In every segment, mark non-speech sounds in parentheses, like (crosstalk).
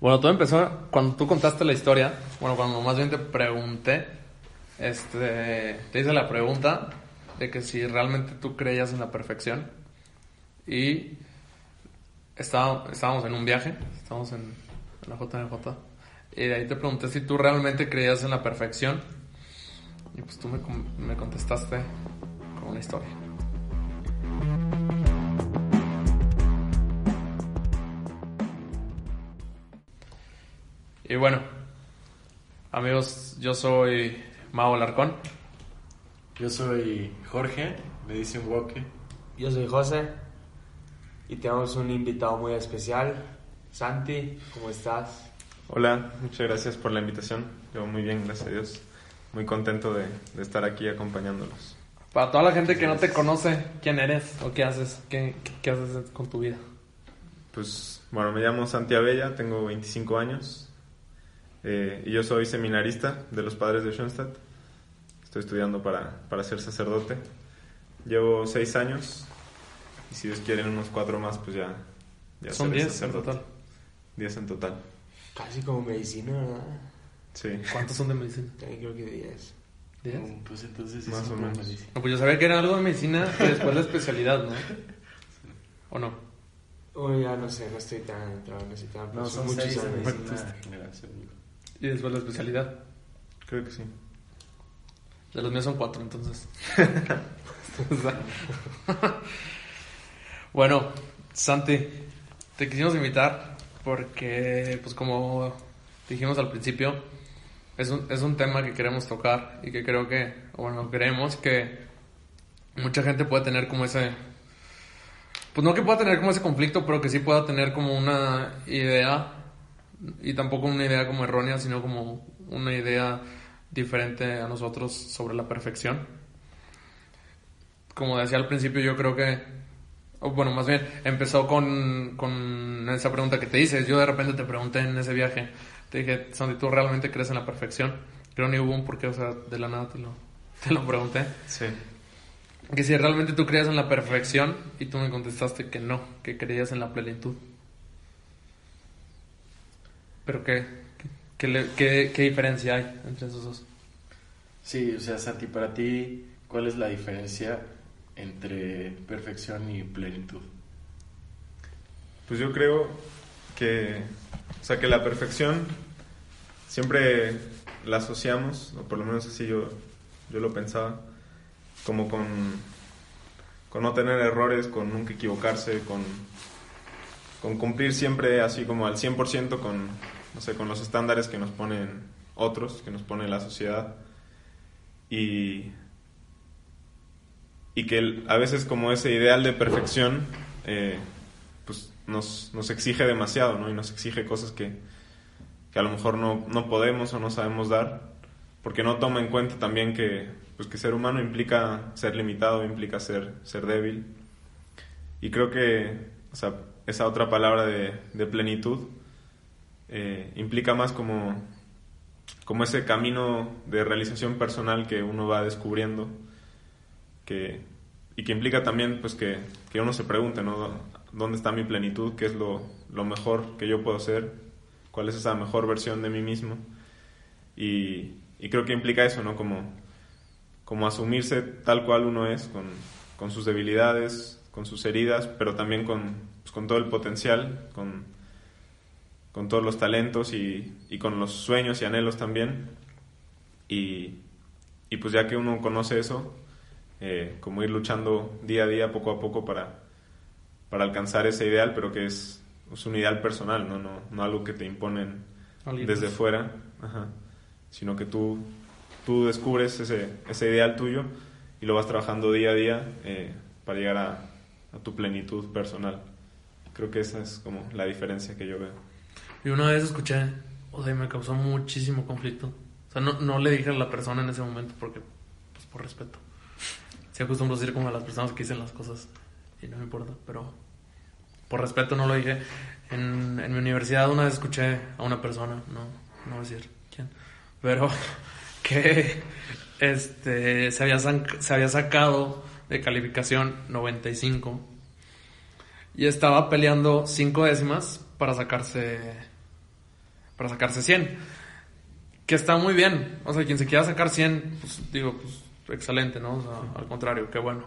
Bueno, todo empezó cuando tú contaste la historia. Bueno, cuando más bien te pregunté, este, te hice la pregunta de que si realmente tú creías en la perfección. Y estábamos en un viaje, estábamos en, en la JNJ. Y de ahí te pregunté si tú realmente creías en la perfección. Y pues tú me, me contestaste con una historia. Y bueno, amigos, yo soy Mao Larcón. Yo soy Jorge, me dicen Woke. Yo soy José y tenemos un invitado muy especial. Santi, ¿cómo estás? Hola, muchas gracias por la invitación. Yo muy bien, gracias a Dios. Muy contento de, de estar aquí acompañándolos. Para toda la gente que no te conoce, ¿quién eres o qué haces? ¿Qué, qué, qué haces con tu vida? Pues bueno, me llamo Santi Abella, tengo 25 años, eh, y yo soy seminarista de los padres de Schoenstatt. Estoy estudiando para, para ser sacerdote. Llevo seis años y si Dios quiere unos cuatro más, pues ya, ya Son seré 10 en sacerdote. total. Diez en total. Casi como medicina, ¿verdad? Sí. ¿Cuántos son de medicina? Creo que 10. ¿Diez? Mm, Pues entonces sí Más son o menos. medicina. No, pues yo sabía que era algo de medicina y después la especialidad, ¿no? ¿O no? Oh, ya no sé, no estoy tan entrado en ese tema. pero No, son muchos seis de años. Y después la especialidad. Creo que sí. De los míos son cuatro, entonces. (laughs) bueno, Santi, te quisimos invitar porque, pues como dijimos al principio, es un, es un tema que queremos tocar y que creo que, bueno, creemos que mucha gente puede tener como ese... Pues no que pueda tener como ese conflicto, pero que sí pueda tener como una idea, y tampoco una idea como errónea, sino como una idea diferente a nosotros sobre la perfección. Como decía al principio, yo creo que, bueno, más bien, empezó con, con esa pregunta que te hice. Yo de repente te pregunté en ese viaje, te dije, Sandy, ¿tú realmente crees en la perfección? Creo ni hubo un porqué, o sea, de la nada te lo, (laughs) te lo pregunté. Sí. Que si realmente tú creías en la perfección y tú me contestaste que no, que creías en la plenitud. Pero ¿qué, qué, qué- qué diferencia hay entre esos dos? Sí, o sea, Santi, para ti, ¿cuál es la diferencia entre perfección y plenitud? Pues yo creo que, o sea, que la perfección siempre la asociamos, o por lo menos así yo, yo lo pensaba, como con, con no tener errores, con nunca equivocarse, con, con cumplir siempre así como al 100% con, no sé, con los estándares que nos ponen otros, que nos pone la sociedad. Y, y que a veces como ese ideal de perfección eh, pues nos, nos exige demasiado, ¿no? Y nos exige cosas que, que a lo mejor no, no podemos o no sabemos dar, porque no toma en cuenta también que, pues, que ser humano implica ser limitado, implica ser, ser débil. Y creo que esa otra palabra de plenitud eh, implica más como, como ese camino de realización personal que uno va descubriendo que, y que implica también pues que, que uno se pregunte, ¿no? ¿Dónde está mi plenitud? ¿Qué es lo, lo mejor que yo puedo ser? ¿Cuál es esa mejor versión de mí mismo? Y, y creo que implica eso, ¿no? Como, como asumirse tal cual uno es, con, con sus debilidades, con sus heridas, pero también con, pues, con todo el potencial, con, con todos los talentos y, y con los sueños y anhelos también. Y, y pues ya que uno conoce eso, eh, como ir luchando día a día, poco a poco para, para alcanzar ese ideal, pero que es, es un ideal personal, ¿no? No, no algo que te imponen desde fuera, ajá, sino que tú, tú descubres ese, ese ideal tuyo y lo vas trabajando día a día eh, para llegar a, a tu plenitud personal. Creo que esa es como la diferencia que yo veo. Y una vez escuché, o sea, y me causó muchísimo conflicto. O sea, no, no le dije a la persona en ese momento porque, pues por respeto. Se acostumbro a decir como a las personas que dicen las cosas y no me importa, pero por respeto no lo dije. En, en mi universidad una vez escuché a una persona, no, no voy a decir quién, pero (laughs) que este, se, había se había sacado de calificación 95 y estaba peleando cinco décimas para sacarse para sacarse 100 que está muy bien. O sea quien se quiera sacar 100 pues digo pues excelente no o sea, al contrario qué bueno.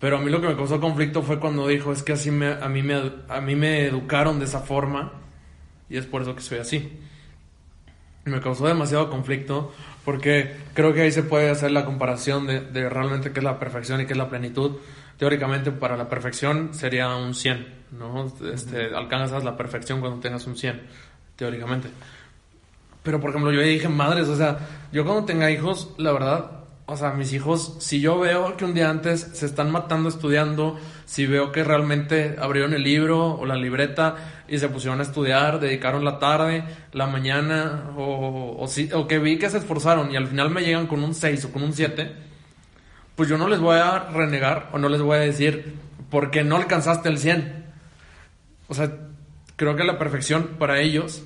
Pero a mí lo que me causó conflicto fue cuando dijo es que así me, a mí me a mí me educaron de esa forma y es por eso que soy así me causó demasiado conflicto porque creo que ahí se puede hacer la comparación de, de realmente qué es la perfección y qué es la plenitud. Teóricamente para la perfección sería un 100, ¿no? Este, Alcanzas la perfección cuando tengas un 100, teóricamente. Pero por ejemplo yo dije, madres, o sea, yo cuando tenga hijos, la verdad, o sea, mis hijos, si yo veo que un día antes se están matando estudiando, si veo que realmente abrieron el libro o la libreta y se pusieron a estudiar, dedicaron la tarde, la mañana, o, o, si- o que vi que se esforzaron y al final me llegan con un 6 o con un 7, pues yo no les voy a renegar o no les voy a decir, porque no alcanzaste el 100. O sea, creo que la perfección para ellos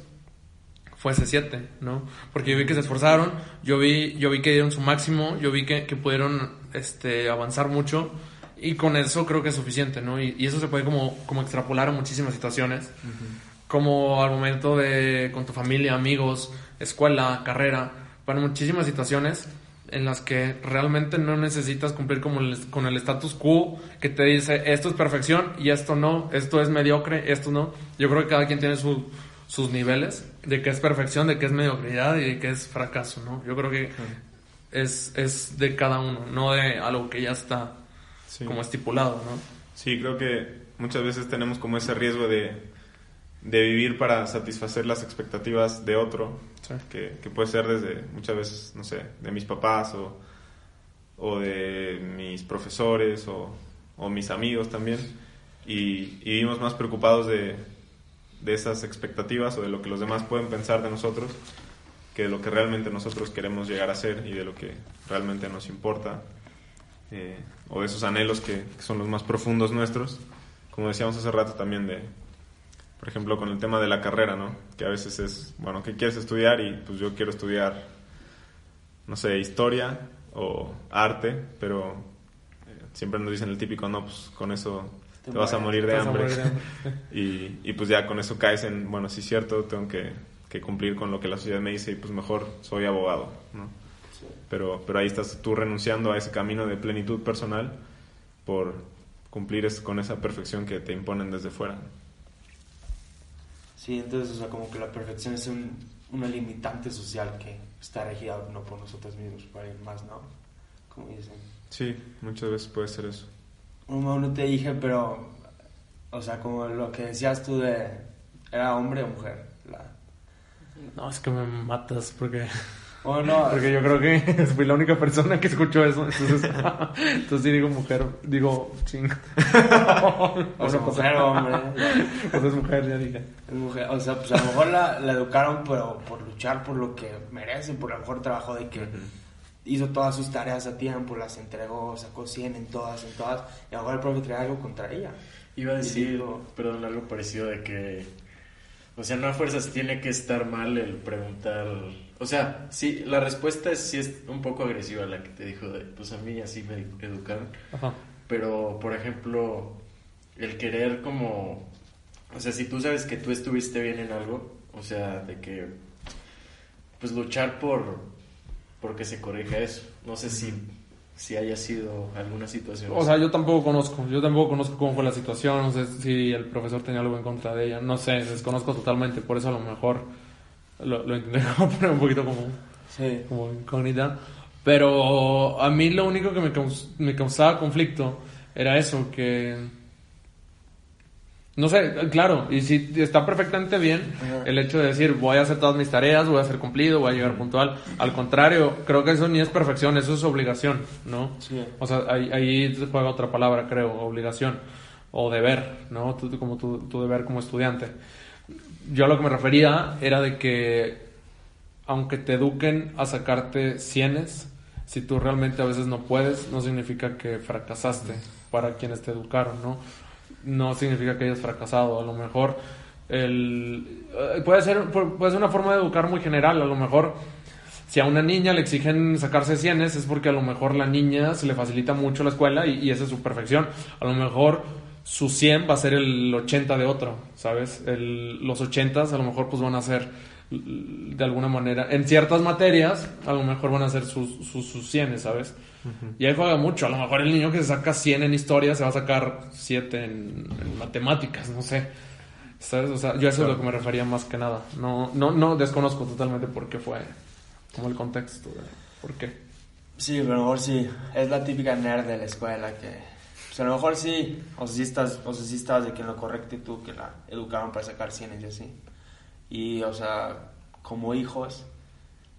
fue ese 7, ¿no? Porque yo vi que se esforzaron, yo vi, yo vi que dieron su máximo, yo vi que, que pudieron este, avanzar mucho y con eso creo que es suficiente, ¿no? Y, y eso se puede como, como extrapolar a muchísimas situaciones, como al momento de con tu familia, amigos, escuela, carrera, para muchísimas situaciones en las que realmente no necesitas cumplir como el- con el status quo que te dice esto es perfección y esto no, esto es mediocre, esto no. Yo creo que cada quien tiene su- sus niveles de qué es perfección, de qué es mediocridad y de qué es fracaso, ¿no? Yo creo que es, es de cada uno, no de algo que ya está Sí. como estipulado, ¿no? Sí, creo que muchas veces tenemos como ese riesgo de, de vivir para satisfacer las expectativas de otro, Sí. que, que puede ser desde muchas veces, no sé, de mis papás o, o de mis profesores o, o mis amigos también. Y, y vivimos más preocupados de, de esas expectativas o de lo que los demás pueden pensar de nosotros que de lo que realmente nosotros queremos llegar a ser y de lo que realmente nos importa eh, o de esos anhelos que, que son los más profundos nuestros, como decíamos hace rato también de, por ejemplo, con el tema de la carrera, ¿no? Que a veces es, bueno, ¿qué quieres estudiar? Y pues yo quiero estudiar, no sé, historia o arte, pero eh, siempre nos dicen el típico, no, pues con eso te, Te vas a morir de hambre. morir de hambre. (laughs) Y, y pues ya con eso caes en, bueno, sí es cierto, tengo que, que cumplir con lo que la sociedad me dice y pues mejor soy abogado, ¿no? Pero, pero ahí estás tú renunciando a ese camino de plenitud personal por cumplir es- con esa perfección que te imponen desde fuera. Sí, entonces, o sea, como que la perfección es un, una limitante social que está regida no por nosotros mismos, por alguien más, ¿no? Como dicen. Sí, muchas veces puede ser eso. No, no te dije, pero, o sea, como lo que decías tú de, ¿era hombre o mujer? La... No, es que me matas porque, O no, (laughs) porque yo creo que (laughs) fui la única persona que escuchó eso. Entonces, (laughs) entonces sí digo mujer, digo ching. o sea, mujer o hombre. Pues es mujer, ya dije. Mujer, o sea, pues a lo mejor la, la educaron pero por luchar por lo que merece, por el mejor trabajo de que hizo todas sus tareas a tiempo, las entregó, sacó 100 en todas, en todas, y a lo mejor el profe trae algo contra ella. Iba a decir, digo- perdón, algo parecido de que, o sea, no a fuerzas tiene que estar mal el preguntar, o sea, sí, la respuesta es, sí es un poco agresiva la que te dijo, de, pues a mí así me educaron, Ajá. pero, por ejemplo, el querer como, o sea, si tú sabes que tú estuviste bien en algo, o sea, de que, pues luchar por, por que se corrija eso, no sé si, si haya sido alguna situación. O sea, yo tampoco conozco, yo tampoco conozco cómo fue la situación, no sé si el profesor tenía algo en contra de ella, no sé, desconozco totalmente, por eso a lo mejor lo, lo intenté (laughs) poner un poquito como, Sí. como incógnita, pero a mí lo único que me, caus- me causaba conflicto era eso, que... No sé, claro, y si está perfectamente bien el hecho de decir voy a hacer todas mis tareas, voy a ser cumplido, voy a llegar puntual. Al contrario, creo que eso ni es perfección, eso es obligación, ¿no? Sí. O sea, ahí, ahí juega otra palabra, creo, obligación. o deber, ¿no? Tú- como tu, tu deber como estudiante. Yo a lo que me refería era de que aunque te eduquen a sacarte cienes, si tú realmente a veces no puedes, no significa que fracasaste para quienes te educaron, ¿no? No significa que hayas fracasado. A lo mejor el, eh, puede, ser, puede ser una forma de educar muy general. A lo mejor si a una niña le exigen sacarse cienes es porque a lo mejor la niña se le facilita mucho la escuela y, y esa es su perfección. A lo mejor su 100 va a ser el 80 de otro, ¿sabes? El- los 80 a lo mejor pues van a ser de alguna manera, en ciertas materias a lo mejor van a ser sus, sus, sus 100, ¿sabes? Y ahí juega mucho. A lo mejor el niño que se saca 100 en historia se va a sacar 7 en, en matemáticas, no sé. ¿Sabes? O sea, yo a eso es a lo que me refería más que nada. No, no, no desconozco totalmente por qué fue como el contexto de por qué. Sí, pero a lo mejor sí. Es la típica nerd de la escuela que... Pues a lo mejor sí. O sea, sí estás, o sea, sí estabas de que en lo correcto y tú que la educaron para sacar cienes y así. Y, o sea, como hijos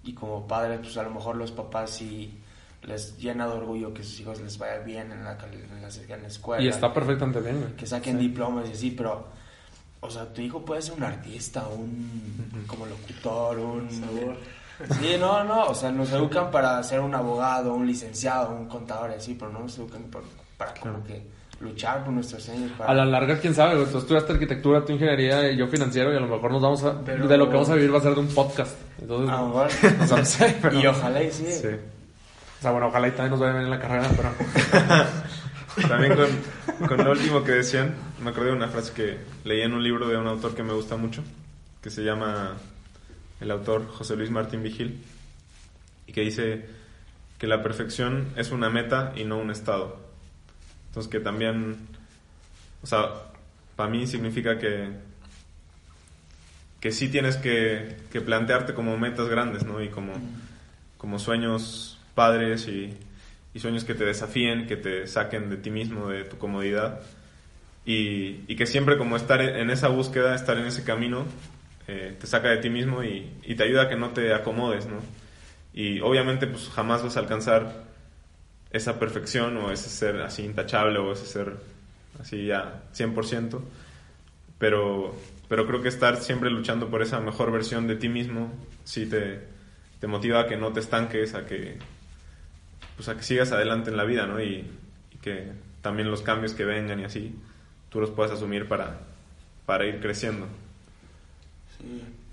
y como padres, pues a lo mejor los papás sí les llena de orgullo que sus hijos les vaya bien en la, en la, en la escuela. Y está perfectamente bien, güey. que saquen diplomas y así, pero, o sea, tu hijo puede ser un artista, un como locutor, un... Sí, no, no, o sea, nos educan para ser un abogado, un licenciado, un contador y así, pero no nos educan por- para como que luchar por nuestros sueños. Para... A la larga, quién sabe, güey. Tú estudiaste arquitectura, tú ingeniería y yo financiero y a lo mejor nos vamos a... Pero- De lo que vamos a vivir va a ser de un podcast. Entonces, A lo mejor, o (laughs) sea, no sé, pero... y ojalá y sí. Sí. Bueno, ojalá y también nos vaya bien en la carrera, pero... (laughs) También con, con lo último que decían, me acordé de una frase que leí en un libro de un autor que me gusta mucho, que se llama el autor José Luis Martín Vigil, y que dice que la perfección es una meta y no un estado. Entonces que también, o sea, para mí significa que, que sí tienes que, que plantearte como metas grandes, ¿no? Y como, como sueños padres y, y sueños que te desafíen, que te saquen de ti mismo, de tu comodidad. Y, y que siempre como estar en esa búsqueda, estar en ese camino, eh, te saca de ti mismo y, y te ayuda a que no te acomodes, ¿no? Y obviamente pues jamás vas a alcanzar esa perfección o ese ser así intachable o ese ser así ya 100%, pero, pero creo que estar siempre luchando por esa mejor versión de ti mismo sí te, te motiva a que no te estanques, a que, pues a que sigas adelante en la vida, ¿no? Y, y que también los cambios que vengan y así, tú los puedas asumir para, para ir creciendo.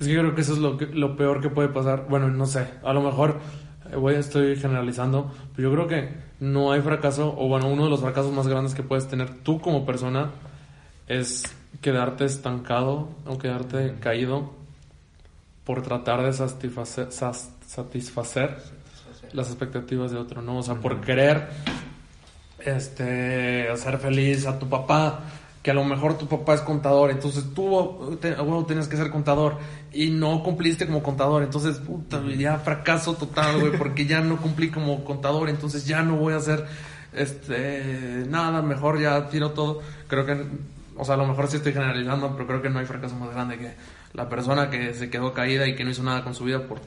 Es que creo que eso es lo, que- lo peor que puede pasar. Bueno, no sé, a lo mejor eh, voy, estoy generalizando, pero yo creo que no hay fracaso, o bueno, uno de los fracasos más grandes que puedes tener tú como persona es quedarte estancado o quedarte caído por tratar de satisfacer, satisfacer las expectativas de otro, ¿no? O sea, por querer este, hacer feliz a tu papá, que a lo mejor tu papá es contador, entonces tú te- a huevo tenías que ser contador y no cumpliste como contador, entonces puta, ya fracaso total, güey, porque ya no cumplí como contador, entonces ya no voy a hacer este nada, mejor ya tiro todo. Creo que o sea, a lo mejor sí estoy generalizando, pero creo que no hay fracaso más grande que la persona que se quedó caída y que no hizo nada con su vida por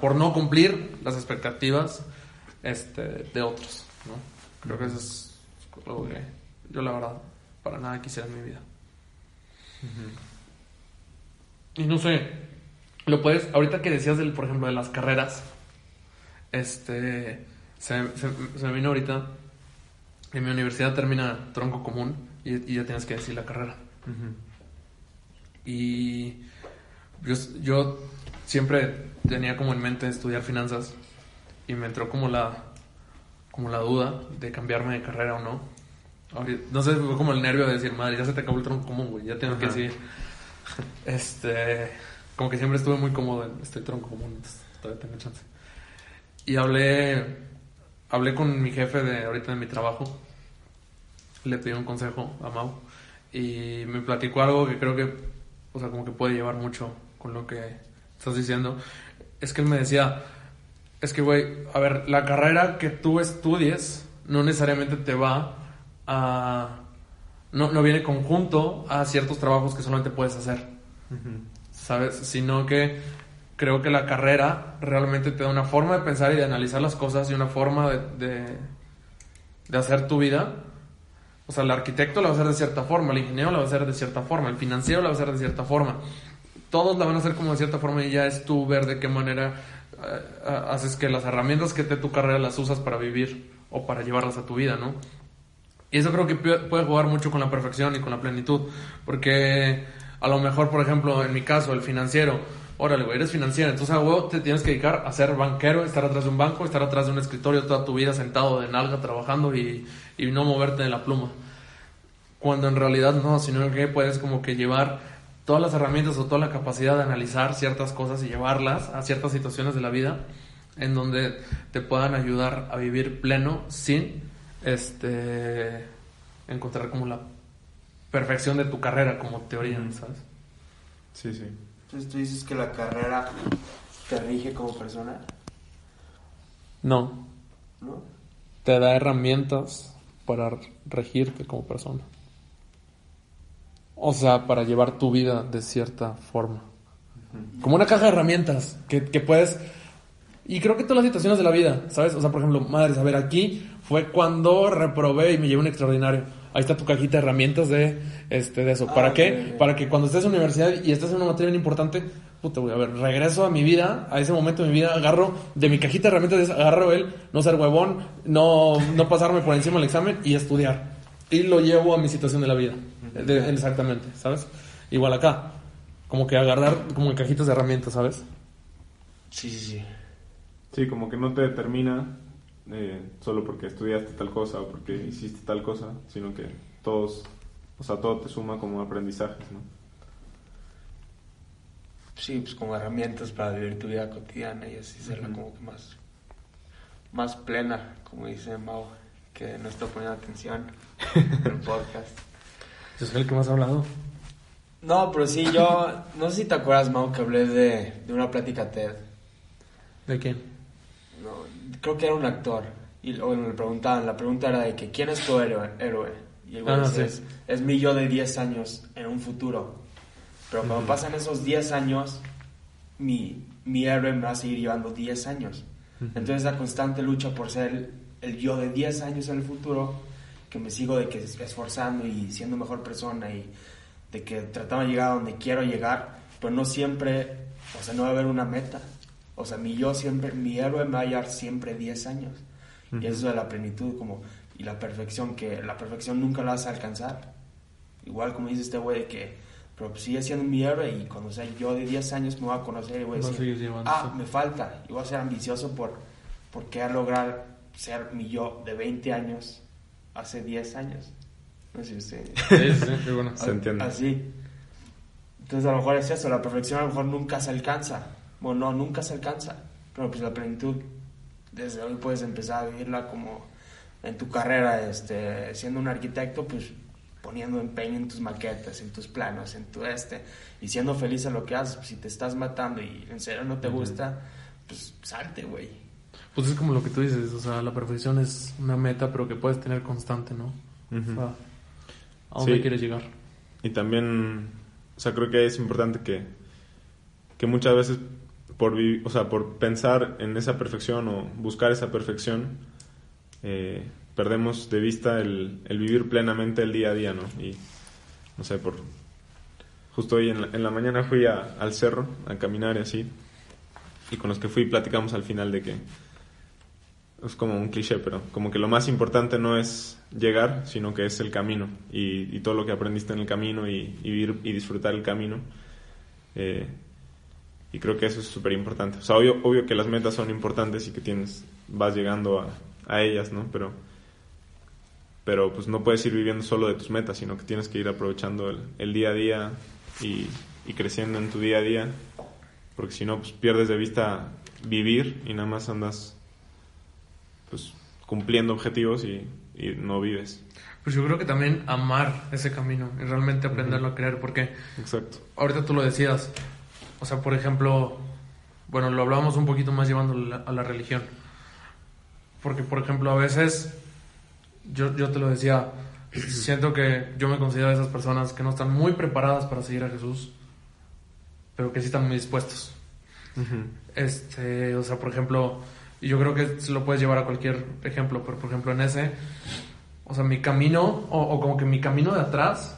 por no cumplir las expectativas este de otros, ¿no? Creo que eso es algo que yo la verdad para nada quisiera en mi vida. Y no sé, lo puedes, ahorita que decías del, por ejemplo, de las carreras, este, se, se- se me vino ahorita, en mi universidad termina tronco común y, y ya tienes que decir la carrera. Y yo, yo siempre tenía como en mente estudiar finanzas y me entró como la, como la duda de cambiarme de carrera o no. No sé, fue como el nervio de decir, madre, ya se te acabó el tronco común, güey, ya tengo que Ajá. seguir. (laughs) Este, como que siempre estuve muy cómodo en este tronco común, entonces todavía tengo chance. Y hablé, hablé con mi jefe de ahorita en mi trabajo, le pedí un consejo a Mau y me platicó algo que creo que, o sea, como que puede llevar mucho con lo que estás diciendo. Es que él me decía, es que, güey, a ver, la carrera que tú estudies no necesariamente te va a... No, no viene conjunto a ciertos trabajos que solamente puedes hacer, ¿sabes? Sino que creo que la carrera realmente te da una forma de pensar y de analizar las cosas y una forma de, de, de hacer tu vida. O sea, el arquitecto lo va a hacer de cierta forma, el ingeniero lo va a hacer de cierta forma, el financiero lo va a hacer de cierta forma. Todos la van a hacer como de cierta forma y ya es tú ver de qué manera eh, haces que las herramientas que te tu carrera las usas para vivir o para llevarlas a tu vida, ¿no? Y eso creo que puede jugar mucho con la perfección y con la plenitud, porque a lo mejor, por ejemplo, en mi caso, el financiero, órale, güey, eres financiero, entonces a te tienes que dedicar a ser banquero, estar atrás de un banco, estar atrás de un escritorio toda tu vida sentado de nalga trabajando y, y no moverte de la pluma. Cuando en realidad no, sino que puedes como que llevar todas las herramientas o toda la capacidad de analizar ciertas cosas y llevarlas a ciertas situaciones de la vida en donde te puedan ayudar a vivir pleno sin este encontrar como la perfección de tu carrera como teoría, ¿sabes? Sí, sí. Entonces tú dices que la carrera te rige como persona. No. ¿No? Te da herramientas para regirte como persona. O sea, para llevar tu vida de cierta forma. Como una caja de herramientas que, que puedes... Y creo que todas las situaciones de la vida, ¿sabes? O sea, por ejemplo, madres, a ver, aquí fue cuando reprobé y me llevé un extraordinario ahí está tu cajita de herramientas de, este, de eso. ¿Para ah, qué? Para que cuando estés en la universidad y estés en una materia bien importante, puta, voy a ver, regreso a mi vida, a ese momento de mi vida, agarro de mi cajita de herramientas, agarro él, no ser huevón, no, no pasarme por encima del examen y estudiar. Y lo llevo a mi situación de la vida. exactamente, ¿sabes? Igual acá. Como que agarrar como en cajitas de herramientas, ¿sabes? Sí, sí, sí. Sí, como que no te determina eh, solo porque estudiaste tal cosa o porque hiciste tal cosa, sino que todos, o sea, todo te suma como aprendizajes, ¿no? Sí, pues como herramientas para vivir tu vida cotidiana y así serla como que más, más plena, como dice Mao, que no está poniendo atención en el podcast. ¿Yo soy el que más ha hablado? No, pero sí, yo, no sé si te acuerdas, Mao, que hablé de, de una plática TED. ¿De quién? no, creo que era un actor. Y luego le preguntaban, la pregunta era de que, ¿quién es tu héroe? héroe? Y el güey ah, dice, es, mi yo de 10 años en un futuro. Pero cuando pasan esos 10 años, mi, mi héroe me va a seguir llevando 10 años. Entonces la constante lucha por ser el, yo de 10 años en el futuro, que me sigo de que esforzando y siendo mejor persona y de que tratando de llegar a donde quiero llegar, pero no siempre, o sea, no va a haber una meta. O sea, mi yo siempre, mi héroe me va a hallar siempre 10 años. Y eso de la plenitud como, y la perfección, que la perfección nunca la vas a alcanzar. Igual como dice este güey de que, pero sigue siendo mi héroe y cuando sea yo de 10 años me voy a conocer y voy a decir, ah, me falta. Y voy a ser ambicioso por, por querer lograr ser mi yo de 20 años hace 10 años. No sé si usted... (laughs) Sí, sí, bueno. Se entiende. Así. Entonces a lo mejor es eso, la perfección a lo mejor nunca se alcanza bueno, no, nunca se alcanza, pero pues la plenitud, desde hoy puedes empezar a vivirla como en tu carrera, este, siendo un arquitecto, pues poniendo empeño en tus maquetas, en tus planos, en tu este, y siendo feliz en lo que haces, pues, si te estás matando y en serio no te gusta, pues salte, güey. Pues es como lo que tú dices, o sea, la perfección es una meta, pero que puedes tener constante, ¿no? ¿A dónde quieres llegar? Y también, o sea, creo que es importante que, que muchas veces por, o sea, por pensar en esa perfección o buscar esa perfección, eh, perdemos de vista el, el, vivir plenamente el día a día, ¿no? Y, no sé, por... Justo hoy en la, en la mañana fui al cerro a caminar y así, y con los que fui platicamos al final de que es como un cliché, pero como que lo más importante no es llegar, sino que es el camino y, todo lo que aprendiste en el camino y, y, vivir y disfrutar el camino. Eh, y creo que eso es súper importante. O sea, obvio, obvio que las metas son importantes y que tienes, vas llegando a, a ellas, ¿no? Pero, pero pues no puedes ir viviendo solo de tus metas, sino que tienes que ir aprovechando el, el día a día y, creciendo en tu día a día, porque si no, pues pierdes de vista vivir y nada más andas pues cumpliendo objetivos y, y no vives. Pues yo creo que también amar ese camino y realmente aprenderlo a creer, porque Exacto. ahorita tú lo decías, o sea, por ejemplo, bueno, lo hablábamos un poquito más llevando a la religión. Porque, por ejemplo, a veces, yo, yo te lo decía, siento que yo me considero de esas personas que no están muy preparadas para seguir a Jesús, pero que sí están muy dispuestos. Este, o sea, por ejemplo, yo creo que se lo puedes llevar a cualquier ejemplo, pero por ejemplo en ese, o sea, mi camino, o, o como que mi camino de atrás,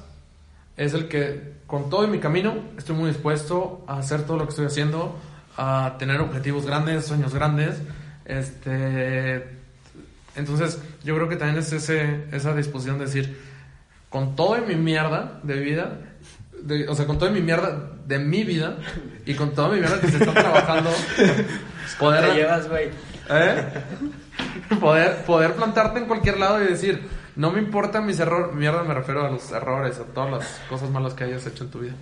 es el que, con todo en mi camino, estoy muy dispuesto a hacer todo lo que estoy haciendo, a tener objetivos grandes, sueños grandes, este... Entonces, yo creo que también es ese, esa disposición de decir, con todo en mi mierda de vida, o sea, con toda mi mierda de mi vida y con toda mi mierda que se está trabajando, (laughs) poder, Te llevas, güey. ¿eh? (laughs) poder, poder plantarte en cualquier lado y decir, no me importan mis errores, mierda me refiero a los errores, a todas las cosas malas que hayas hecho en tu vida,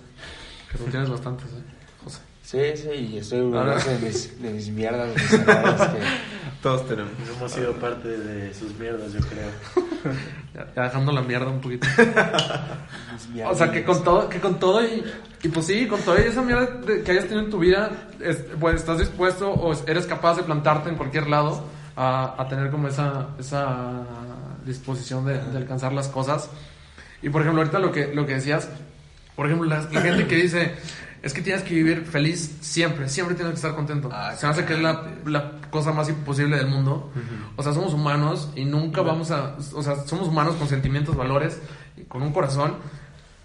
que tú tienes bastantes, ¿eh? Sí, sí, y estoy orgulloso de mis, de mis mierdas, de mis errores, que- (laughs) Todos tenemos. Hemos sido parte de sus mierdas, yo creo. (laughs) Ya, ya dejando la mierda un poquito. (laughs) O sea, que con todo, que con todo y, y pues sí, con toda esa mierda de- que hayas tenido en tu vida, es- pues estás dispuesto o eres capaz de plantarte en cualquier lado a, a tener como esa, esa disposición de, de alcanzar las cosas. Y por ejemplo, ahorita lo que, lo que decías, por ejemplo, la, la gente que dice, es que tienes que vivir feliz siempre, siempre tienes que estar contento. Ah, Se me hace que es la, la cosa más imposible del mundo. O sea, somos humanos y nunca vamos a, o sea, somos humanos con sentimientos, valores, y con un corazón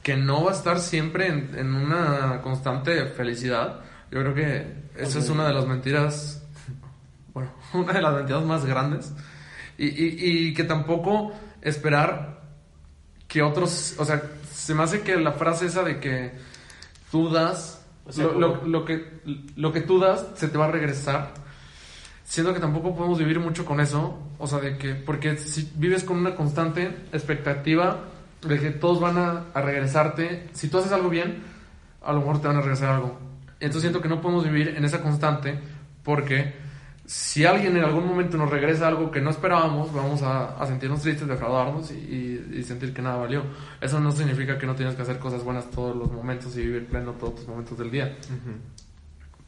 que no va a estar siempre en, en una constante felicidad. Yo creo que esa es una de las mentiras, bueno, (laughs) una de las mentiras más grandes. Y, y, y que tampoco esperar que otros, o sea, se me hace que la frase esa de que tú das, O sea, lo, como- lo- lo que, lo que tú das se te va a regresar. Siendo que tampoco podemos vivir mucho con eso, o sea, de que, porque si vives con una constante expectativa de que todos van a, a regresarte, si tú haces algo bien, a lo mejor te van a regresar algo. Entonces siento que no podemos vivir en esa constante porque si alguien en algún momento nos regresa algo que no esperábamos, vamos a, a sentirnos tristes, defraudarnos y, y- y sentir que nada valió. Eso no significa que no tienes que hacer cosas buenas todos los momentos y vivir pleno todos tus momentos del día.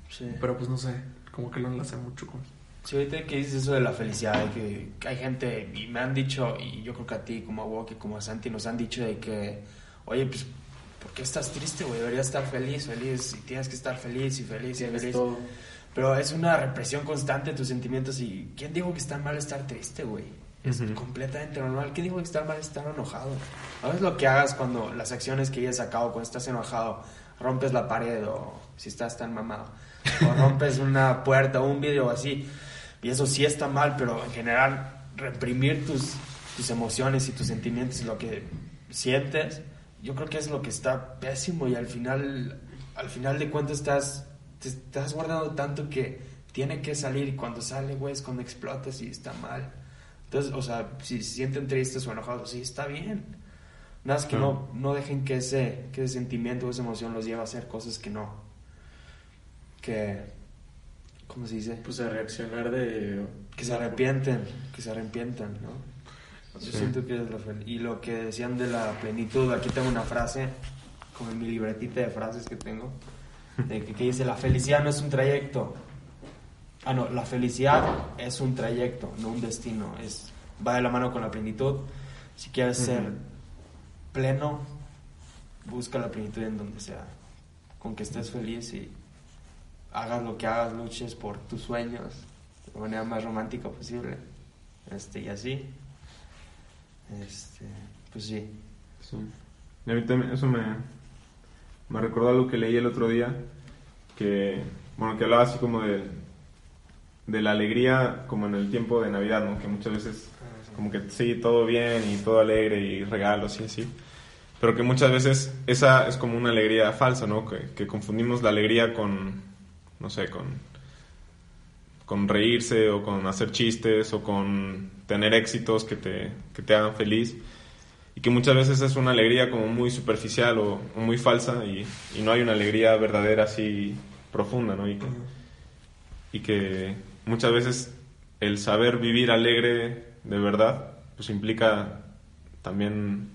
Sí. Pero pues no sé, como que lo enlacé mucho con... Sí, ahorita que dices eso de la felicidad, de que, que hay gente, y me han dicho, y yo creo que a ti, como a Woki, como a Santi, nos han dicho de que, oye, pues, ¿por qué estás triste, güey? Deberías estar feliz, feliz, y tienes que estar feliz y feliz y Tienes feliz. todo. Pero es una represión constante de tus sentimientos, y ¿quién dijo que está mal estar triste, güey? Es Ujú. completamente normal. ¿Quién dijo que está mal estar enojado? No es lo que hagas cuando las acciones que hayas sacado, cuando estás enojado, rompes la pared o si estás tan mamado, o rompes (laughs) una puerta o un vidrio o así. Y eso sí está mal, pero en general reprimir tus, tus emociones y tus sentimientos y lo que sientes, yo creo que es lo que está pésimo y al final, al final de cuentas estás, te estás guardando tanto que tiene que salir y cuando sale, güey, es cuando explotas y está mal. Entonces, o sea, si se sienten tristes o enojados, sí, está bien. Nada más que no, no dejen que ese, que ese sentimiento o esa emoción los lleve a hacer cosas que no. Que. ¿Cómo se dice? Pues a reaccionar de... Que se arrepienten, que se arrepientan, ¿no? Yo siento que es lo fel- Y lo que decían de la plenitud, aquí tengo una frase, como en mi libretita de frases que tengo, de que, que dice, la felicidad no es un trayecto. Ah, no, la felicidad es un trayecto, no un destino. Es, va de la mano con la plenitud. Si quieres ser pleno, busca la plenitud en donde sea. Con que estés feliz y hagas lo que hagas, luches por tus sueños de la manera más romántica posible. Este, y así. Este, pues sí. Sí. Y a mí también eso me, me recordó algo que leí el otro día, que, bueno, que hablaba así como de, de la alegría como en el tiempo de Navidad, ¿no? Que muchas veces como que sí, todo bien y todo alegre y regalos y así. Pero que muchas veces esa es como una alegría falsa, ¿no? Que, que confundimos la alegría con, no sé, con, con reírse o con hacer chistes o con tener éxitos que te, que te hagan feliz y que muchas veces es una alegría como muy superficial o, o muy falsa y, y no hay una alegría verdadera así profunda, ¿no? Y que, y que muchas veces el saber vivir alegre de verdad pues implica también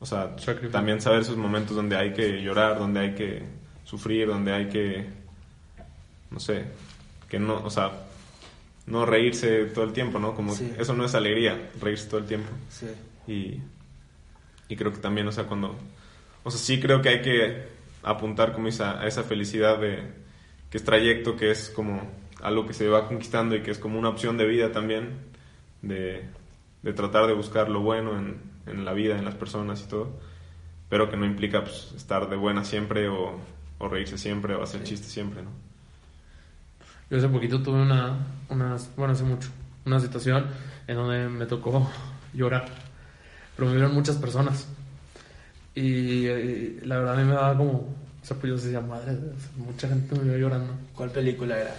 o sea Sacrificio. también saber esos momentos donde hay que llorar donde hay que sufrir donde hay que no sé que no o sea no reírse todo el tiempo no como Sí. eso no es alegría reírse todo el tiempo Sí. y, y creo que también, o sea, cuando... O sea, sí creo que hay que apuntar como esa, a esa felicidad de que es trayecto, que es como algo que se va conquistando y que es como una opción de vida también, de, de tratar de buscar lo bueno en, en la vida, en las personas y todo, pero que no implica pues, estar de buena siempre o, o reírse siempre o hacer chistes siempre, ¿no? Yo hace poquito tuve una, una, bueno, hace mucho, una situación en donde me tocó llorar, pero me vieron muchas personas. Y, la verdad a mí me daba como, o sea, pues yo decía, madre, mucha gente me vio llorando. ¿Cuál película era?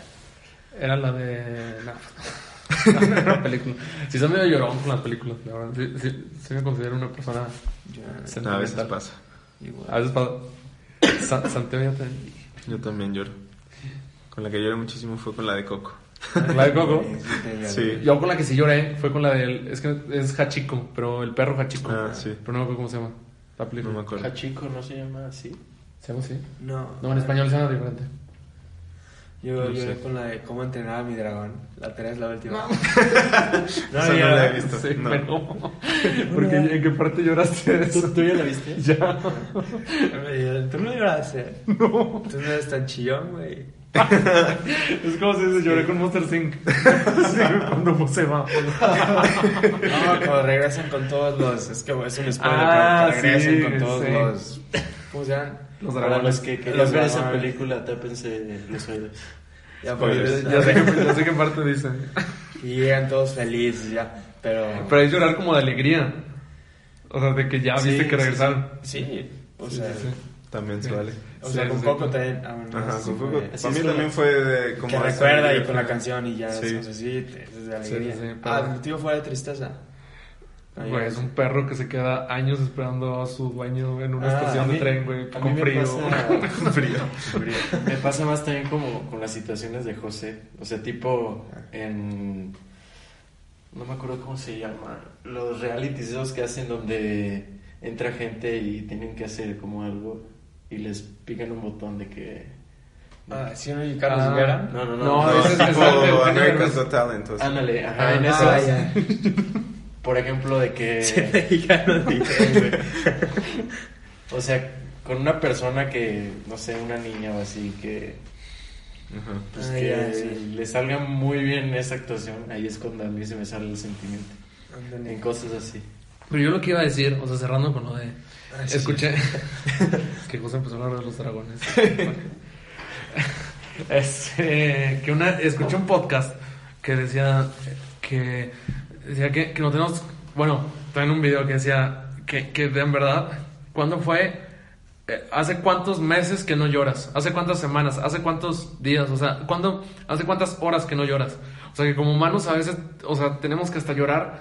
Era la de... No, (laughs) no era una película. Sí, soy medio llorón con las películas, la verdad. Sí, sí, sí me considero una persona A veces pasa. A veces pasa. Sa- Santiago ya te... Yo también lloro. Con la que lloré muchísimo fue con la de Coco. La de Coco. Sí. Yo con la que sí lloré fue con la del. Es que es Hachiko, pero el perro Hachiko. Ah, sí. Pero no me acuerdo cómo se llama. La película. No me acuerdo. Hachiko no se llama así. ¿Se llama así? No. No, en español se llama diferente. Yo No lloré sé. con la de cómo entrenar a mi dragón. La 3, la última. No. (laughs) No, no ya- la he visto. Sí, no. pero. Porque ¿en qué parte lloraste de eso? ¿Tú ya la viste? (laughs) (laughs) Ya. Tú no lloraste. No. Tú no eres tan chillón, güey. (laughs) Es como si dice lloré con Monster Sync. (laughs) Sí, (laughs) cuando se va. No, cuando regresan con todos los. Es que es un spoiler, Ah, pero que regresan sí, con todos sí. los. ¿Cómo se llaman? Los dragones. los que querían Los ver esa película, tápense los oídos. Ya, Spoilers. Ya sé, que, ya sé qué parte dice. Y llegan todos felices, ya. Pero. Pero es llorar como de alegría. O sea, de que ya Sí, viste que sí, regresaron. Sí, o Sí, sea. También se Sí. vale. O sea, Sí, con sí. Coco también. ah, bueno, Ajá, sí con fue- Coco. Para mí también fue de como que recuerda y con la canción y ya Sí. sí. así, es de alegría. Sí, ah, el tío fue de tristeza. Güey, es un perro que se queda años esperando a su dueño en una Ah, estación de tren, güey, (laughs) con frío. pasa- Con frío. Me pasa más también como con las situaciones de José. O sea, tipo en... No me acuerdo cómo se llama. Los realities esos que hacen donde entra gente y tienen que hacer como algo y les pican un botón de que... Ah, ¿sí no y Carlos Ah. Rivera? No, no, no. No, no. ese es- tipo es el Derbez. Got Talent. o sea. Ándale, ajá, Ah, en ah, esos, ya. por ejemplo, de que... (laughs) dije. O sea, con una persona que, no sé, una niña o así, que, Ajá. pues, Ah, que ya, sí. le salga muy bien esa actuación, ahí es cuando a mí se me sale el sentimiento. Ándale. En cosas así. Pero yo lo que iba a decir, o sea, cerrando con lo de... Escuché (laughs) que José empezó a hablar de los dragones. es, (laughs) eh, que una, escuché un podcast que decía que decía que, que no tenemos, bueno, también un video que decía que, que en verdad, ¿cuándo fue? Eh, ¿Hace cuántos meses que no lloras? ¿Hace cuántas semanas? ¿Hace cuántos días? O sea, ¿cuándo, ¿hace cuántas horas que no lloras? O sea, que como humanos a veces, o sea, tenemos que hasta llorar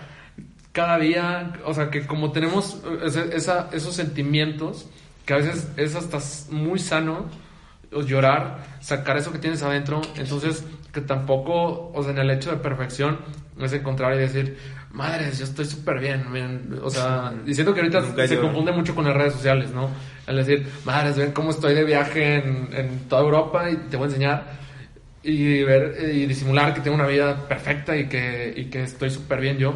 cada día, o sea, que como tenemos eh, esa- esos sentimientos, que a veces es hasta muy sano llorar, sacar eso que tienes adentro, entonces que tampoco, o sea, en el hecho de perfección, es encontrar y decir, madres, yo estoy súper bien, miren", o sea, (laughs) diciendo que ahorita Nunca se lloro. confunde mucho con las redes sociales, ¿no? El decir, madres, ven cómo estoy de viaje en, en toda Europa y te voy a enseñar y ver eh, y disimular que tengo una vida perfecta y que, y que estoy súper bien yo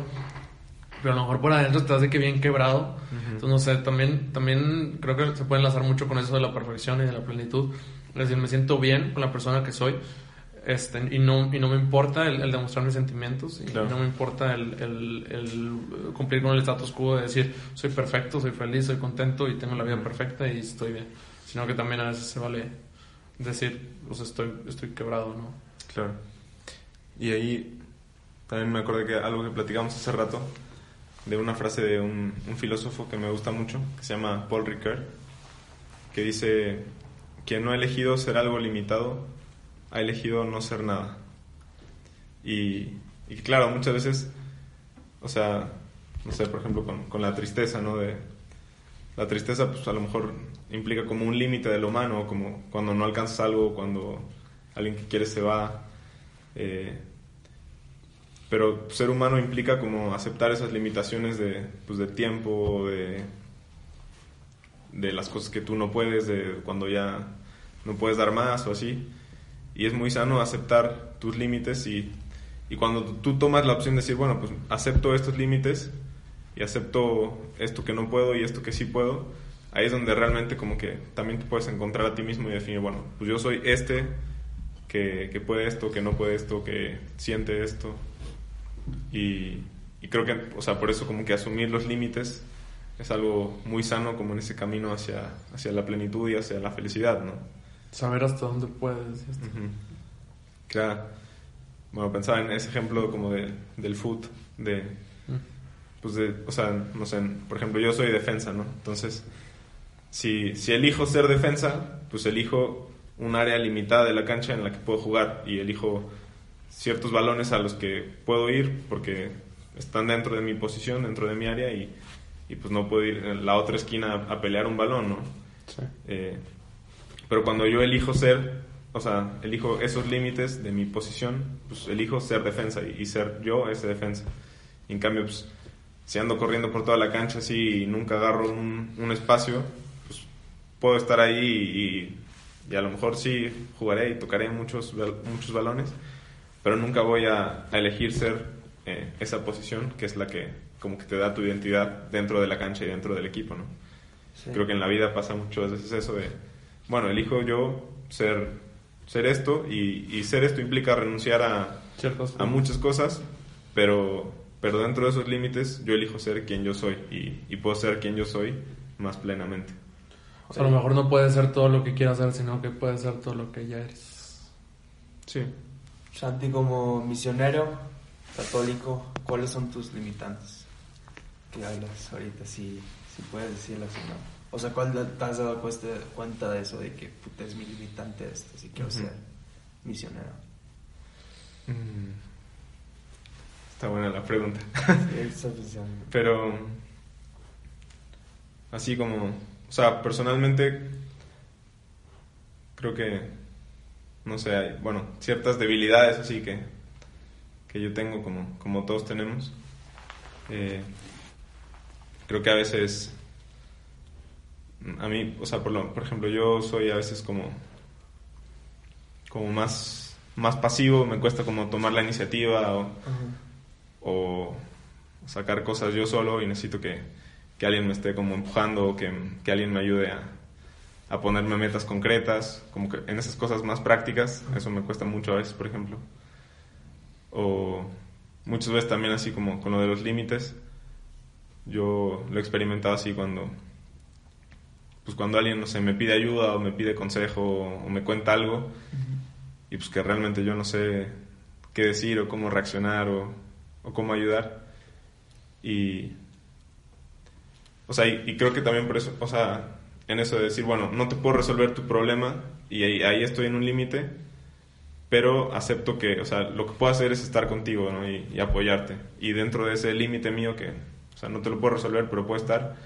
pero a lo mejor por adentro estás de que bien quebrado. Entonces, no sé, también, también creo que se puede enlazar mucho con eso de la perfección y de la plenitud. Es decir, me siento bien con la persona que soy este, y, no, y no me importa el, el demostrar mis sentimientos y Claro. no me importa el, el- el cumplir con el status quo de decir soy perfecto, soy feliz, soy contento y tengo la vida perfecta y estoy bien. Sino que también a veces se vale decir, pues estoy, estoy quebrado, ¿no? Claro. Y ahí también me acordé que algo que platicamos hace rato, de una frase de un, filósofo que me gusta mucho, que se llama Paul Ricoeur, que dice, quien no ha elegido ser algo limitado, ha elegido no ser nada. Y, y claro, muchas veces, o sea, no sé, por ejemplo, con, la tristeza, ¿no? De, la tristeza, pues a lo mejor implica como un límite de lo humano, como cuando no alcanzas algo, cuando alguien que quieres se va. eh, pero ser humano implica como aceptar esas limitaciones de, pues, de tiempo, de, de las cosas que tú no puedes, de cuando ya no puedes dar más o así. Y es muy sano aceptar tus límites y, y cuando tú tomas la opción de decir, bueno, pues acepto estos límites y acepto esto que no puedo y esto que sí puedo, ahí es donde realmente como que también te puedes encontrar a ti mismo y definir, bueno, pues yo soy este que, que puede esto, que no puede esto, que siente esto. Y, y creo que, o sea, por eso como que asumir los límites es algo muy sano como en ese camino hacia, hacia la plenitud y hacia la felicidad, ¿no? Saber hasta dónde puedes. hasta- Ujú. Claro. Bueno, pensaba en ese ejemplo como de, del foot, de, pues de, o sea, no sé, por ejemplo, yo soy defensa, ¿no? Entonces, si, si elijo ser defensa, pues elijo un área limitada de la cancha en la que puedo jugar y elijo ciertos balones a los que puedo ir porque están dentro de mi posición, dentro de mi área y, y pues no puedo ir en la otra esquina a, a pelear un balón, ¿no? Sí. Eh, pero cuando yo elijo ser, o sea, elijo esos límites de mi posición, pues elijo ser defensa y, y ser yo ese defensa. Y en cambio, pues, si ando corriendo por toda la cancha así y nunca agarro un, un espacio, pues puedo estar ahí y, y a lo mejor sí jugaré y tocaré muchos, muchos balones, pero nunca voy a, a elegir ser eh, esa posición que es la que como que te da tu identidad dentro de la cancha y dentro del equipo, ¿no? Sí. Creo que en la vida pasa muchas veces eso de, bueno, elijo yo ser, ser esto y, y ser esto implica renunciar a, a muchas cosas, pero, pero dentro de esos límites yo elijo ser quien yo soy y, y puedo ser quien yo soy más plenamente. O sea, a lo mejor no puedes ser todo lo que quieras ser, sino que puedes ser todo lo que ya eres. Sí. Santi, como misionero católico, ¿cuáles son tus limitantes? Que hablas ahorita, si, si puedes decirlas o no. O sea, ¿cuál te has dado cuenta de eso, de que puta es mi limitante esto, si quiero Ujú. ser misionero? Mm. Está buena la pregunta. Sí. (laughs) Pero así como, o sea, personalmente creo que, no sé, hay, bueno, ciertas debilidades así que, que yo tengo como, como todos tenemos. Eh, creo que a veces, a mí, o sea, por, lo- por ejemplo, yo soy a veces como, como más, más pasivo, me cuesta como tomar la iniciativa o o sacar cosas yo solo y necesito que, que alguien me esté como empujando o que, que alguien me ayude a, a ponerme metas concretas, como que en esas cosas más prácticas, eso me cuesta mucho a veces, por ejemplo. O muchas veces también así como con lo de los límites, yo lo he experimentado así cuando, pues cuando alguien, no sé, me pide ayuda o me pide consejo o me cuenta algo y pues que realmente yo no sé qué decir o cómo reaccionar o, o cómo ayudar. Y, o sea, y, y creo que también por eso, o sea, en eso de decir, bueno, no te puedo resolver tu problema y ahí, estoy en un límite, pero acepto que, o sea, lo que puedo hacer es estar contigo, ¿no? Y, y apoyarte. Y dentro de ese límite mío que, o sea, no te lo puedo resolver, pero puedo estar.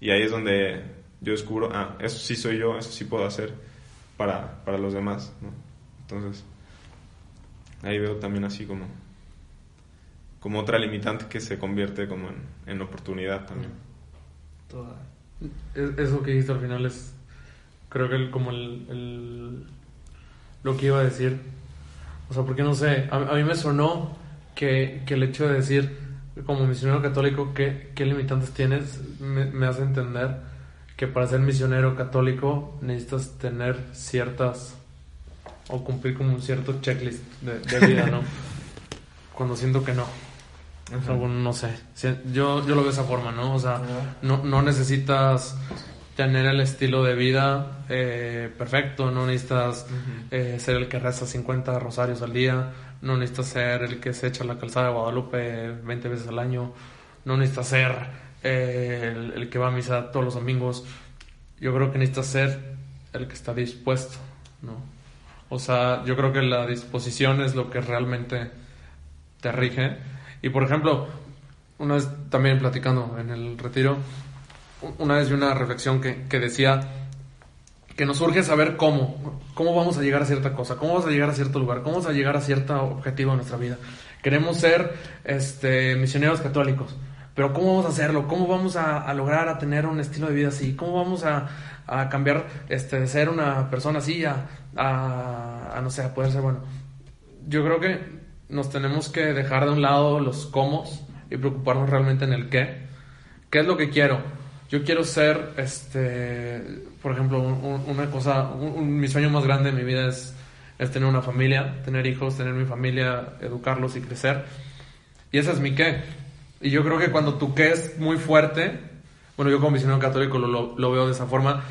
Y ahí es donde yo descubro, ah, eso sí soy yo, eso sí puedo hacer para, para los demás, ¿no? Entonces, ahí veo también así como, como otra limitante que se convierte como en, en oportunidad también. Toda. Es- Eso que dijiste al final es, creo que el- como el, el- lo que iba a decir. O sea, porque no sé, a, a mí me sonó que, que el hecho de decir, como misionero católico, qué, qué limitantes tienes, me, me hace entender que para ser misionero católico necesitas tener ciertas, o cumplir como un cierto checklist de, de vida, ¿no? (laughs) Cuando siento que no. O sea, bueno, no sé. Yo, yo lo veo de esa forma, ¿no? O sea, no, no necesitas tener el estilo de vida eh, perfecto, no necesitas eh, ser el que reza 50 rosarios al día, no necesitas ser el que se echa la calzada de Guadalupe 20 veces al año, no necesitas ser eh, el, el que va a misa todos los domingos. Yo creo que necesitas ser el que está dispuesto, ¿no? O sea, yo creo que la disposición es lo que realmente te rige. Y por ejemplo, una vez también platicando en el retiro, una vez vi una reflexión que, que decía que nos urge saber cómo, cómo vamos a llegar a cierta cosa, cómo vamos a llegar a cierto lugar, cómo vamos a llegar a cierto objetivo en nuestra vida. Queremos ser este, misioneros católicos, pero ¿cómo vamos a hacerlo? ¿Cómo vamos a, a lograr a tener un estilo de vida así? ¿Cómo vamos a, a cambiar este, de ser una persona así a, a, a, no sé, a poder ser bueno? Yo creo que nos tenemos que dejar de un lado los cómo y preocuparnos realmente en el qué. ¿Qué es lo que quiero? Yo quiero ser, este, por ejemplo, un- un- una cosa, un- mi sueño más grande en mi vida es, es tener una familia, tener hijos, tener mi familia, educarlos y crecer. Y ese es mi qué. Y yo creo que cuando tu que es muy fuerte, bueno, yo como misionero católico lo, lo, veo de esa forma,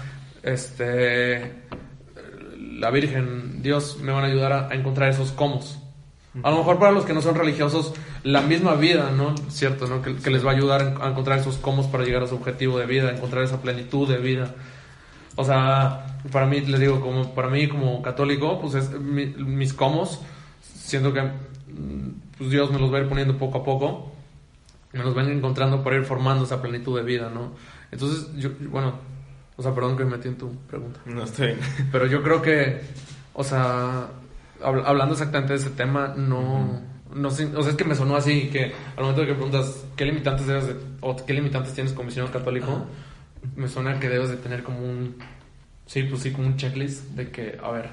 este, la Virgen, Dios me van a ayudar a, a encontrar esos comos. A lo mejor para los que no son religiosos, la misma vida, ¿no? Cierto, ¿no? Que, que les va a ayudar a encontrar esos comos para llegar a su objetivo de vida, encontrar esa plenitud de vida. O sea, para mí, les digo, como para mí como católico, pues es mi- mis comos, siento que mm, pues Dios me los va a ir poniendo poco a poco, me los van encontrando para ir formando esa plenitud de vida, ¿no? Entonces, yo, bueno, o sea, perdón que me metí en tu pregunta. No estoy. Pero yo creo que, o sea, hab- hablando exactamente de ese tema, no, no sé, o sea, es que me sonó así que al momento de que preguntas qué limitantes debes de, o qué limitantes tienes como misionero católico, me suena que debes de tener como un, sí, pues sí, como un checklist de que, a ver,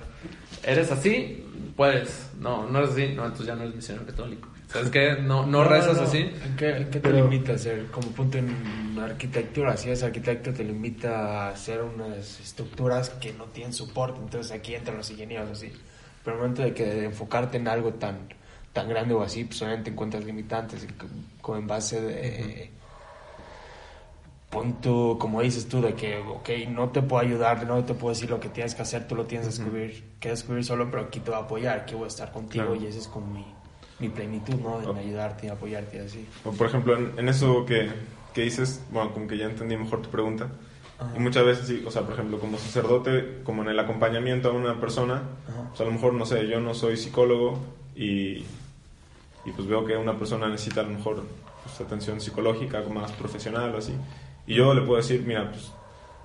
eres así, puedes, no, no eres así, no, entonces ya no eres misionero católico. ¿Sabes qué? No, no, rezas no. así. ¿En qué, en qué te Pero- limita a ser? Como punto en arquitectura, si eres arquitecto te limita a hacer unas estructuras que no tienen soporte, entonces aquí entran los ingenieros así. Pero el momento de que de enfocarte en algo tan tan grande o así, pues obviamente encuentras limitantes como en base de punto, como dices tú, de que, ok, no te puedo ayudar, no te puedo decir lo que tienes que hacer, tú lo tienes que descubrir, que descubrir solo, pero aquí te voy a apoyar, aquí voy a estar contigo Claro. y esa es como mi, mi plenitud, ¿no? En ayudarte y apoyarte y así. O por ejemplo, en, en eso que, que dices, bueno, como que ya entendí mejor tu pregunta. Ajá. Y muchas veces, sí, o sea, por ejemplo, como sacerdote, como en el acompañamiento a una persona, o sea, a lo mejor, no sé, yo no soy psicólogo y, y pues veo que una persona necesita a lo mejor pues, atención psicológica, más profesional o así. Y yo le puedo decir, mira, pues,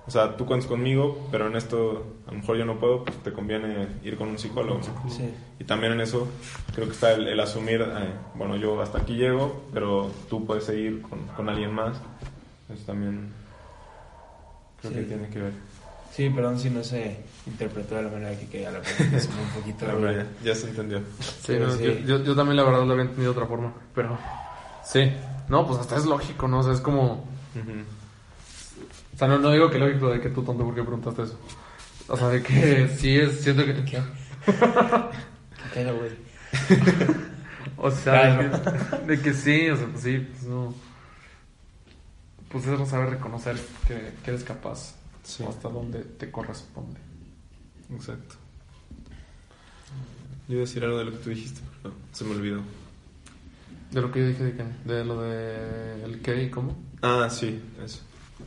o sea, tú cuentas conmigo, pero en esto a lo mejor yo no puedo, pues te conviene ir con un psicólogo. ¿no? Sí. Y también en eso creo que está el, el asumir, eh, bueno, yo hasta aquí llego, pero tú puedes seguir con, con alguien más. Eso también creo Sí. que tiene que ver. Sí, perdón si no se interpretó de la manera que quería la pregunta, es como un poquito... Pero ya, ya se entendió. Sí, no, sí. Yo, yo, yo también la verdad lo había entendido de otra forma, pero sí, no, pues hasta es lógico, ¿no? O sea, es como, o sea, no, no digo que lógico de que tú tonto porque preguntaste eso. O sea, de que (laughs) sí es, siento que, ¿Qué? (laughs) ¿Qué güey? o sea, de que, de que sí, o sea, pues sí, pues no, pues es saber reconocer que, que eres capaz Sí. o hasta dónde te corresponde. Exacto. Yo iba a decir algo de lo que tú dijiste, pero se me olvidó. De lo que yo dije de que, de lo de el qué y cómo. Ah, sí, eso.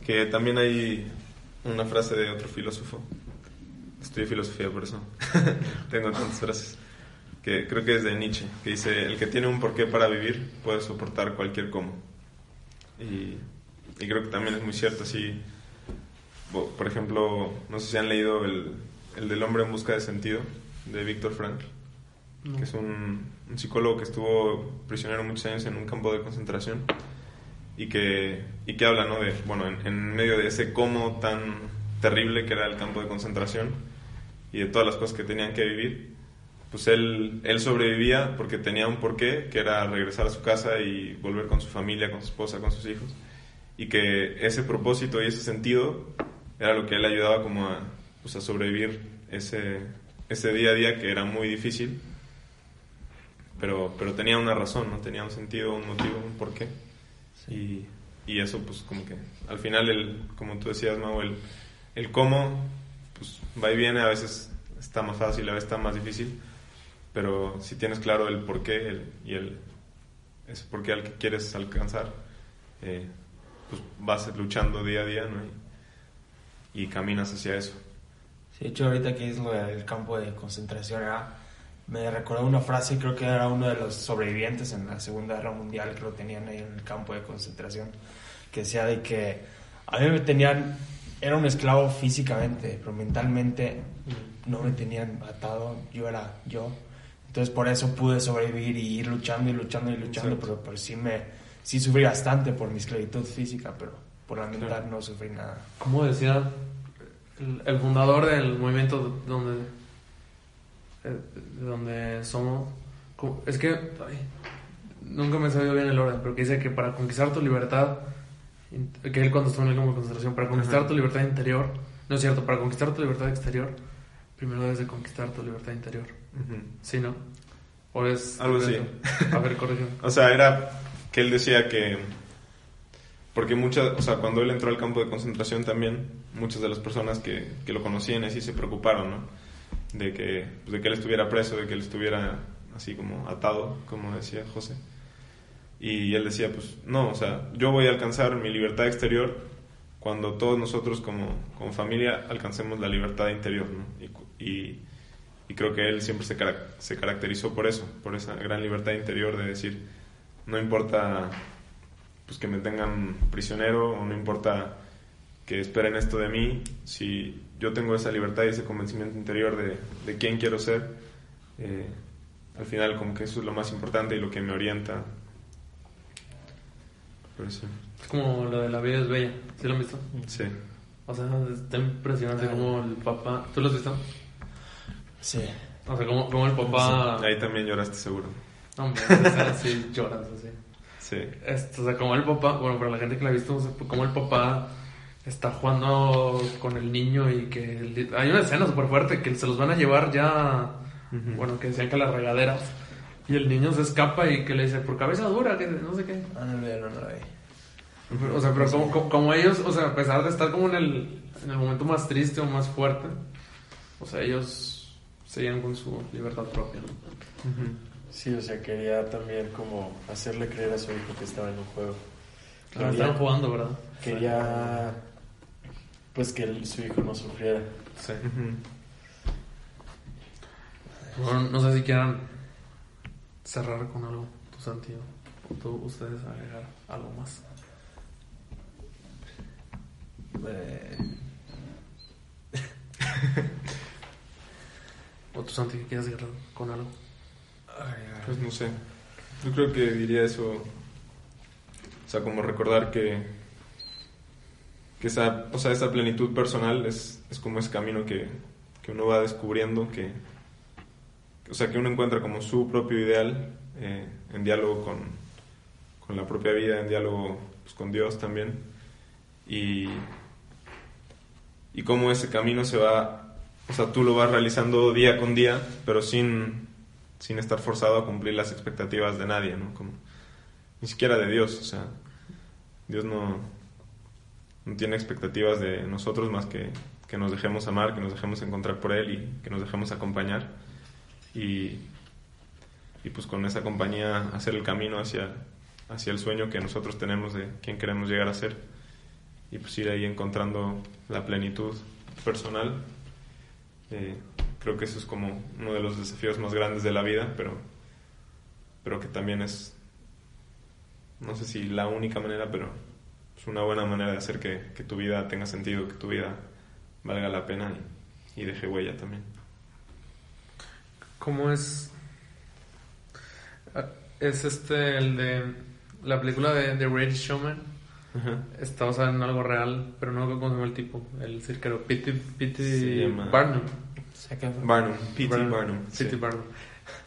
Que también hay una frase de otro filósofo. Estudié filosofía, por eso (laughs) tengo tantas frases. Que creo que es de Nietzsche, que dice, el que tiene un porqué para vivir puede soportar cualquier cómo. Y, y creo que también es muy cierto, así, por ejemplo, no sé si han leído el, el del hombre en busca de sentido, de Víctor Frankl, que es un, un psicólogo que estuvo prisionero muchos años en un campo de concentración y que, y que habla, ¿no? De, bueno, en, en medio de ese cómo tan terrible que era el campo de concentración y de todas las cosas que tenían que vivir, pues él, él sobrevivía porque tenía un porqué, que era regresar a su casa y volver con su familia, con su esposa, con sus hijos, y que ese propósito y ese sentido era lo que él ayudaba como a, pues, a sobrevivir ese, ese día a día que era muy difícil, pero, pero tenía una razón, ¿no? Tenía un sentido, un motivo, un porqué. Y, y eso, pues, como que al final, el, como tú decías, Mau, el, el cómo, pues, va y viene, a veces está más fácil, a veces está más difícil, pero si tienes claro el porqué el, y el ese porqué al que quieres alcanzar, eh, pues vas luchando día a día, ¿no? Y, y caminas hacia eso. Sí, de hecho, ahorita que es lo del campo de concentración, era- me recordó una frase, creo que era uno de los sobrevivientes en la Segunda Guerra Mundial que lo tenían ahí en el campo de concentración, que decía de que a mí me tenían, era un esclavo físicamente, pero mentalmente no me tenían atado, yo era yo. Entonces por eso pude sobrevivir y ir luchando y luchando y luchando, Exacto. pero, pero sí me sí sufrí bastante por mi esclavitud física, pero por la mental Claro. no sufrí nada. Como decía el, el fundador del movimiento donde eh, donde somos es que ay, nunca me he sabido bien el orden pero que dice que para conquistar tu libertad que él cuando estuvo en el campo de concentración para conquistar Ajá. tu libertad interior no es cierto para conquistar tu libertad exterior primero debes de conquistar tu libertad interior ¿sí no? o es Algo así. a ver corrígeme (laughs) O sea, era que él decía que, porque muchas, o sea, cuando él entró al campo de concentración también, muchas de las personas que, que lo conocían así se preocuparon, ¿no? De que, pues, de que él estuviera preso, de que él estuviera así como atado, como decía José. Y él decía, pues no, o sea, yo voy a alcanzar mi libertad exterior cuando todos nosotros como, como familia alcancemos la libertad interior, ¿no? Y, y, creo que él siempre se, se caracterizó por eso, por esa gran libertad interior de decir, no importa pues que me tengan prisionero o no importa que esperen esto de mí, si yo tengo esa libertad y ese convencimiento interior de, de quién quiero ser, eh, al final como que eso es lo más importante y lo que me orienta. Pero sí, Es como lo de la vida es bella. ¿Sí lo han visto? sí. O sea, está impresionante Ah. como el papá. ¿Tú lo has visto? Sí. O sea, como, como el papá. Ahí también lloraste seguro. Hombre, así lloras así. Sí. Esto, o sea, como el papá, bueno, para la gente que la ha visto, o sea, como el papá está jugando con el niño y que el- hay una escena súper fuerte que se los van a llevar ya, Ujú. bueno, que decían que a las regaderas y el niño se escapa y que le dice, por cabeza dura, que no sé qué. Ah, no, no, no, no. Pero, O sea, pero como, como, como ellos, o sea, a pesar de estar como en el, en el momento más triste o más fuerte, o sea, ellos seguían con su libertad propia, ¿no? Ujú. Sí, o sea, quería también como hacerle creer a su hijo que estaba en un juego. Ah, Quería, estaban jugando, ¿verdad? quería pues que el- su hijo no sufriera. Sí. Bueno, no sé si quieran cerrar con algo, tu Santiago, o tú, ustedes agregar algo más. Eh, (laughs) O tu Santi, que quieras cerrar con algo. Pues no sé. Yo creo que diría eso. O sea, como recordar que. Que esa, o sea, esa plenitud personal es, es como ese camino que, que uno va descubriendo, que. O sea, que uno encuentra como su propio ideal eh, en diálogo con, con la propia vida, en diálogo pues, con Dios también. Y. Y cómo ese camino se va. O sea, tú lo vas realizando día con día, pero sin, sin estar forzado a cumplir las expectativas de nadie, ¿no? Como, ni siquiera de Dios, o sea, Dios no, no tiene expectativas de nosotros más que que nos dejemos amar, que nos dejemos encontrar por Él y que nos dejemos acompañar y, y pues con esa compañía hacer el camino hacia, hacia el sueño que nosotros tenemos de quién queremos llegar a ser y pues ir ahí encontrando la plenitud personal. Creo que eso es como uno de los desafíos más grandes de la vida, pero, pero que también es, no sé si la única manera, pero es una buena manera de hacer que, que tu vida tenga sentido, que tu vida valga la pena y, y deje huella también. ¿Cómo es? Ah, Es este, el de la película de The Great Showman. Ajá. Está basada en algo real, pero no llama el tipo. El cirquero, P.T. Se P.T. Barnum. Saca- Barnum, P.T. Barnum. sí. P.T.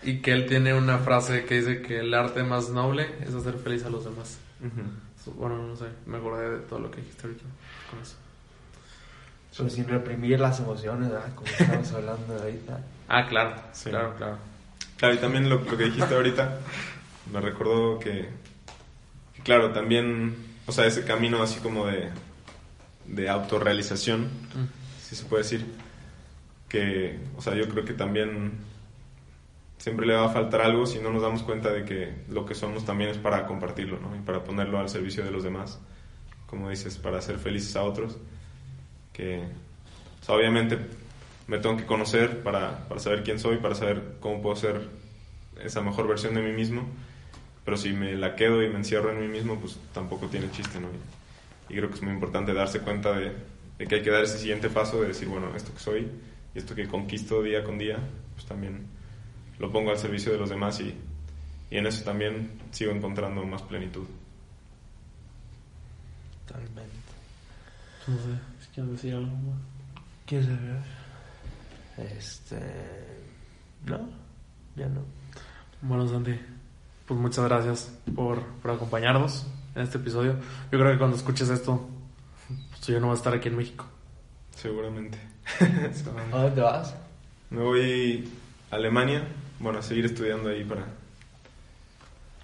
Y que él tiene una frase que dice que el arte más noble es hacer feliz a los demás. Ujú. Bueno, no sé, me acordé de todo lo que dijiste ahorita con eso. Pero sin reprimir las emociones, ¿verdad? Como estamos hablando ahorita. Ah, claro, Sí. claro, claro. Claro, y también lo, lo que dijiste ahorita me recordó que, que, claro, también, o sea, ese camino así como de, de autorrealización, si se puede decir, que, o sea, yo creo que también siempre le va a faltar algo si no nos damos cuenta de que lo que somos también es para compartirlo, ¿no? Y para ponerlo al servicio de los demás, como dices, para hacer felices a otros, que, o sea, obviamente me tengo que conocer para, para saber quién soy, para saber cómo puedo ser esa mejor versión de mí mismo, pero si me la quedo y me encierro en mí mismo, pues tampoco tiene chiste, ¿no? Y, y creo que es muy importante darse cuenta de, de que hay que dar ese siguiente paso de decir, bueno, esto que soy y esto que conquisto día con día, pues también lo pongo al servicio de los demás y, y en eso también sigo encontrando más plenitud. Totalmente. No sé, quieres decir algo más. ¿Quieres saber? Este. No, ya no. Bueno, Santi, pues muchas gracias por, por acompañarnos en este episodio. Yo creo que cuando escuches esto, pues tú ya no vas a estar aquí en México. Seguramente. (laughs) ¿A dónde vas? Me voy a Alemania, bueno, a seguir estudiando ahí para,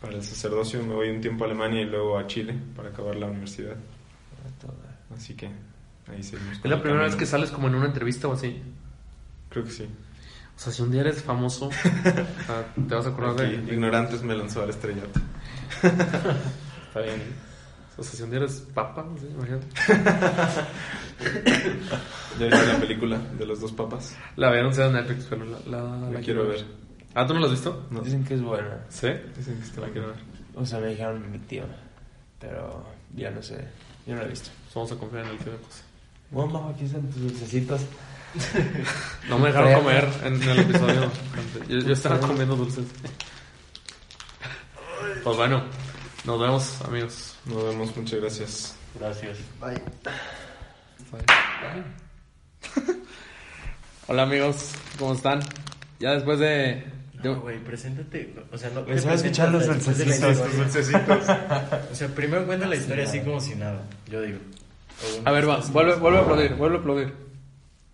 para el sacerdocio. Me voy un tiempo a Alemania y luego a Chile para acabar la universidad. Así que ahí seguimos. ¿Es la primera vez camino. que sales como en una entrevista o así? Creo que sí. O sea, si un día eres famoso, (laughs) o sea, te vas a acordar de... Aquí, Ignorantes me lanzó al estrellato. (laughs) Está bien. O sea, si un día eres papa, no sé, imagínate. (laughs) Ya vi la película de los dos papas. La había anunciado en Netflix, pero la, la, La la quiero ver. Ah, ¿tú no la has visto? No. Dicen que es buena. Sí. Dicen que está La quiero ver. O sea, me dijeron mi tío. Pero ya no sé. Yo no la he visto. Vamos a confiar en el tío de José. Bueno, mamá, aquí están tus dulcecitos. No me dejaron comer en el episodio. Yo, yo estaba comiendo dulces. Pues bueno, nos vemos, amigos. Nos vemos, muchas gracias. Gracias. Hola, amigos, ¿cómo están? Ya después de. No, güey, preséntate. O sea, no. Me te estaba escuchando los de la dulcecitos. O sea, primero cuenta la historia así como si nada, yo digo. A ver, va, vuelve, vuelve a aplaudir, vuelve a aplaudir.